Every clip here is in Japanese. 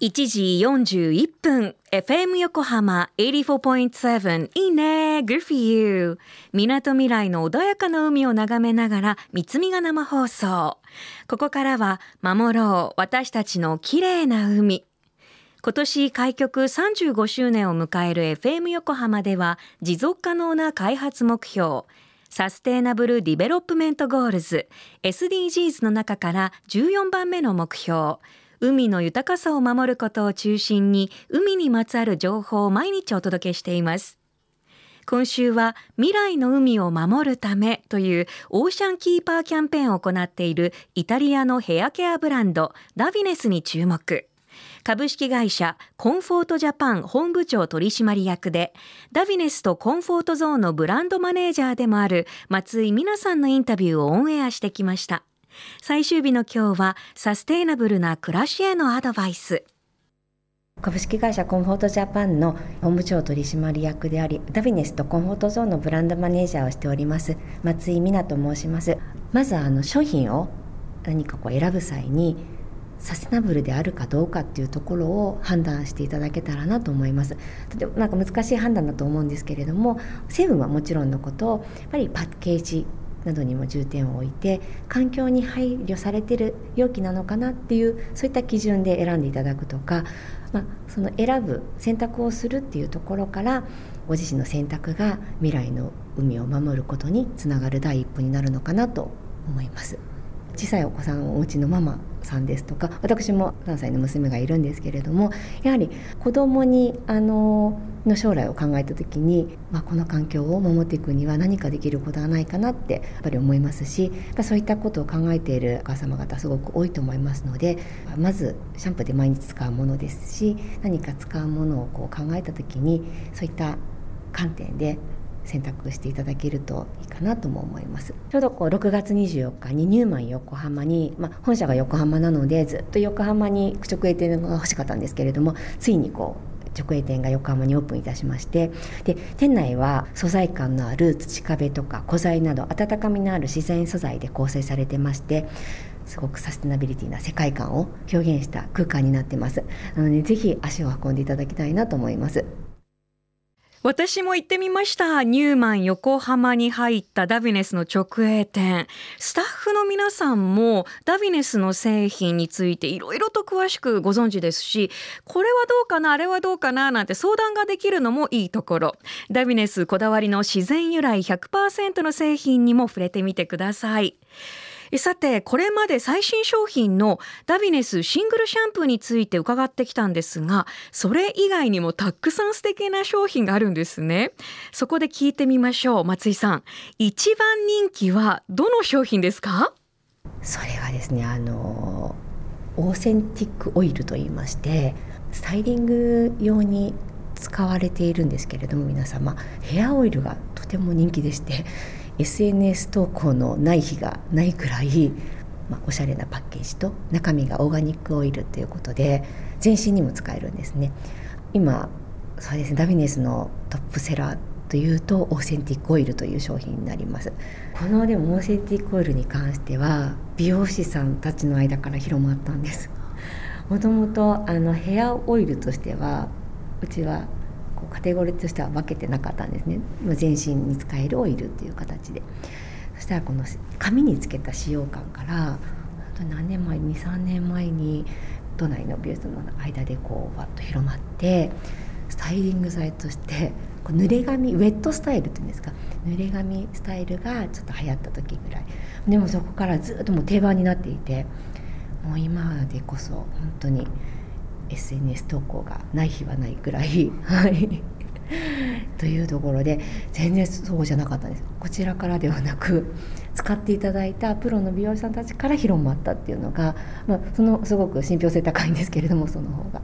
1時41分 FM 横浜84.7いいね Good for you みなとみらいの穏やかな海を眺めながら三つみが生放送。ここからは守ろう私たちの綺麗な海。今年開局35周年を迎える FM 横浜では持続可能な開発目標 Sustainable Development Goals SDGs の中から14番目の目標。海の豊かさを守ることを中心に海にまつわる情報を毎日お届けしています。今週は未来の海を守るためというオーシャンキーパーキャンペーンを行っているイタリアのヘアケアブランドダビネスに注目。株式会社コンフォートジャパン本部長取締役でダビネスとコンフォートゾーンのブランドマネージャーでもある松井美奈さんのインタビューをオンエアしてきました。最終日の今日はサステイナブルな暮らしへのアドバイス。株式会社コンフォートジャパンの本部長取締役でありダビネスとコンフォートゾーンのブランドマネージャーをしております松井美奈と申します。まずあの商品を何かこう選ぶ際にサステナブルであるかどうかっていうところを判断していただけたらなと思います。とてもなんか難しい判断だと思うんですけれども成分はもちろんのことやっぱりパッケージなどにも重点を置いて環境に配慮されてる容器なのかなっていうそういった基準で選んでいただくとか、まあ、その選ぶ選択をするっていうところからご自身の選択が未来の海を守ることにつながる第一歩になるのかなと思います。小さいお子さんをお家のママさんですとか私も3歳の娘がいるんですけれどもやはり子どもにあのの将来を考えた時に、まあ、この環境を守っていくには何かできることはないかなってやっぱり思いますしそういったことを考えているお母様方すごく多いと思いますのでまずシャンプーで毎日使うものですし何か使うものをこう考えた時にそういった観点で選択していただけるといいかなとも思います。ちょうどこう6月24日にニューマン横浜に、まあ、本社が横浜なのでずっと横浜に直営店が欲しかったんですけれどもついにこう直営店が横浜にオープンいたしましてで店内は素材感のある土壁とか古材など温かみのある自然素材で構成されてましてすごくサステナビリティな世界観を表現した空間になってます。なのでぜひ足を運んでいただきたいなと思います。私も行ってみました。ニューマン横浜に入ったダビネスの直営店。スタッフの皆さんもダビネスの製品についていろいろと詳しくご存知ですしこれはどうかなあれはどうかななんて相談ができるのもいいところ。ダビネスこだわりの自然由来100%の製品にも触れてみてください。さてこれまで最新商品のダビネスシングルシャンプーについて伺ってきたんですがそれ以外にもたくさん素敵な商品があるんですね。そこで聞いてみましょう松井さん。一番人気はどの商品ですか？それはですねあのオーセンティックオイルと言いましてスタイリング用に使われているんですけれども皆様ヘアオイルがとても人気でして SNS 投稿のない日がないくらい、まあ、おしゃれなパッケージと中身がオーガニックオイルということで全身にも使えるんですね。今そうですねダビネスのトップセラーというとオーセンティックオイルという商品になります。このでもオーセンティックオイルに関しては美容師さんたちの間から広まったんです。もともとあのヘアオイルとしてはうちはカテゴリーとしては分けてなかったんですね。全身に使えるオイルっていう形で。そしたらこの髪につけた使用感から何年前23年前に都内の美容室の間でこうわっと広まってスタイリング剤としてこう濡れ髪ウェットスタイルっていうんですか？濡れ髪スタイルがちょっと流行った時ぐらい。でもそこからずっともう定番になっていてもう今でこそ本当に SNS 投稿がない日はないくらい、はい、というところで全然そうじゃなかったんです。こちらからではなく使っていただいたプロの美容師さんたちから広まったっていうのが、まあ、そのすごく信憑性高いんですけれどもその方が、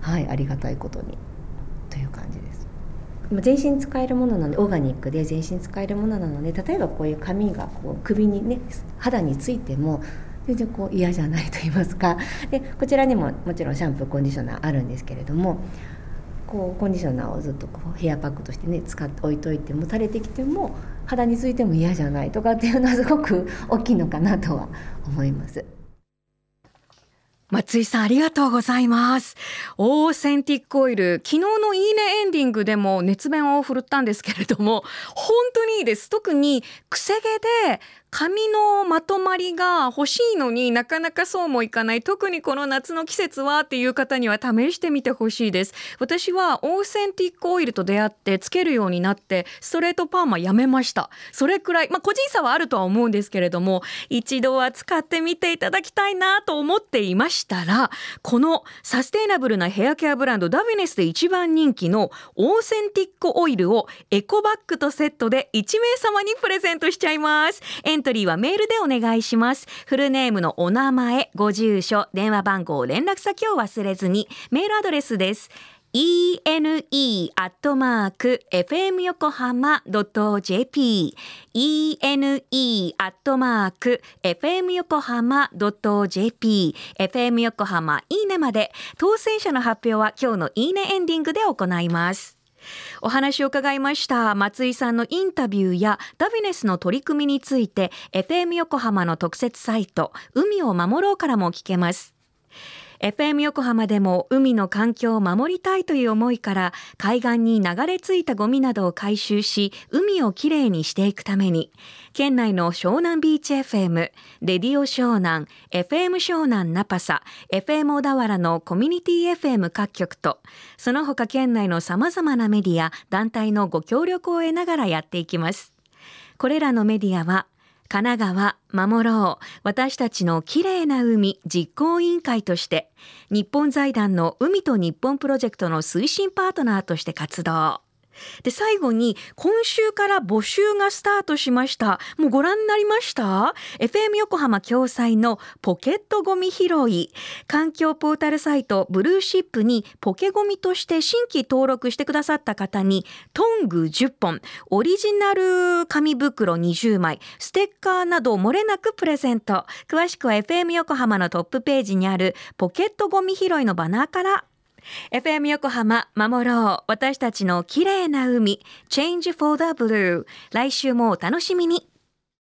はい、ありがたいことに。という感じです。全身使えるものなのでオーガニックで全身使えるものなので例えばこういう髪がこう首にね肌についても全然こう嫌じゃないと言いますかでこちらにももちろんシャンプーコンディショナーあるんですけれどもこうコンディショナーをずっとこうヘアパックとしてね使って置いといても垂れてきても肌についても嫌じゃないとかっていうのはすごく大きいのかなとは思います。松井さんありがとうございます。オーセンティックオイル昨日のいいねエンディングでも熱弁を振るったんですけれども本当にいいです。特にくせ毛で髪のまとまりが欲しいのになかなかそうもいかない。特にこの夏の季節はっていう方には試してみてほしいです。私はオーセンティックオイルと出会ってつけるようになってストレートパーマやめました。それくらいまあ個人差はあるとは思うんですけれども一度は使ってみていただきたいなと思っていました。したらこのサステイナブルなヘアケアブランドダビネスで一番人気のオーセンティックオイルをエコバッグとセットで1名様にプレゼントしちゃいます。エントリーはメールでお願いします。フルネームのお名前ご住所電話番号連絡先を忘れずにメールアドレスです。Ene アットマーク fm 横浜 .jp ene アットマーク fm 横浜 .jp fm 横浜いいねまで。当選者の発表は今日のいいねエンディングで行います。お話を伺いました。松井さんのインタビューやダビネスの取り組みについて FM 横浜の特設サイト海を守ろうからも聞けます。FM 横浜でも海の環境を守りたいという思いから海岸に流れ着いたゴミなどを回収し海をきれいにしていくために県内の湘南ビーチ FM、レディオ湘南、FM 湘南ナパサ、FM 小田原のコミュニティ FM 各局とその他県内の様々なメディア、団体のご協力を得ながらやっていきます。これらのメディアは神奈川守ろう。私たちのきれいな海実行委員会として日本財団の海と日本プロジェクトの推進パートナーとして活動。で最後に今週から募集がスタートしました。もうご覧になりました？FM 横浜共催のポケットゴミ拾い。環境ポータルサイトブルーシップにポケゴミとして新規登録してくださった方にトング10本オリジナル紙袋20枚。ステッカーなど漏れなくプレゼント。詳しくは FM 横浜のトップページにあるポケットゴミ拾いのバナーから FM 横浜守ろう。私たちの綺麗な海。Change for the Blue 来週もお楽しみに。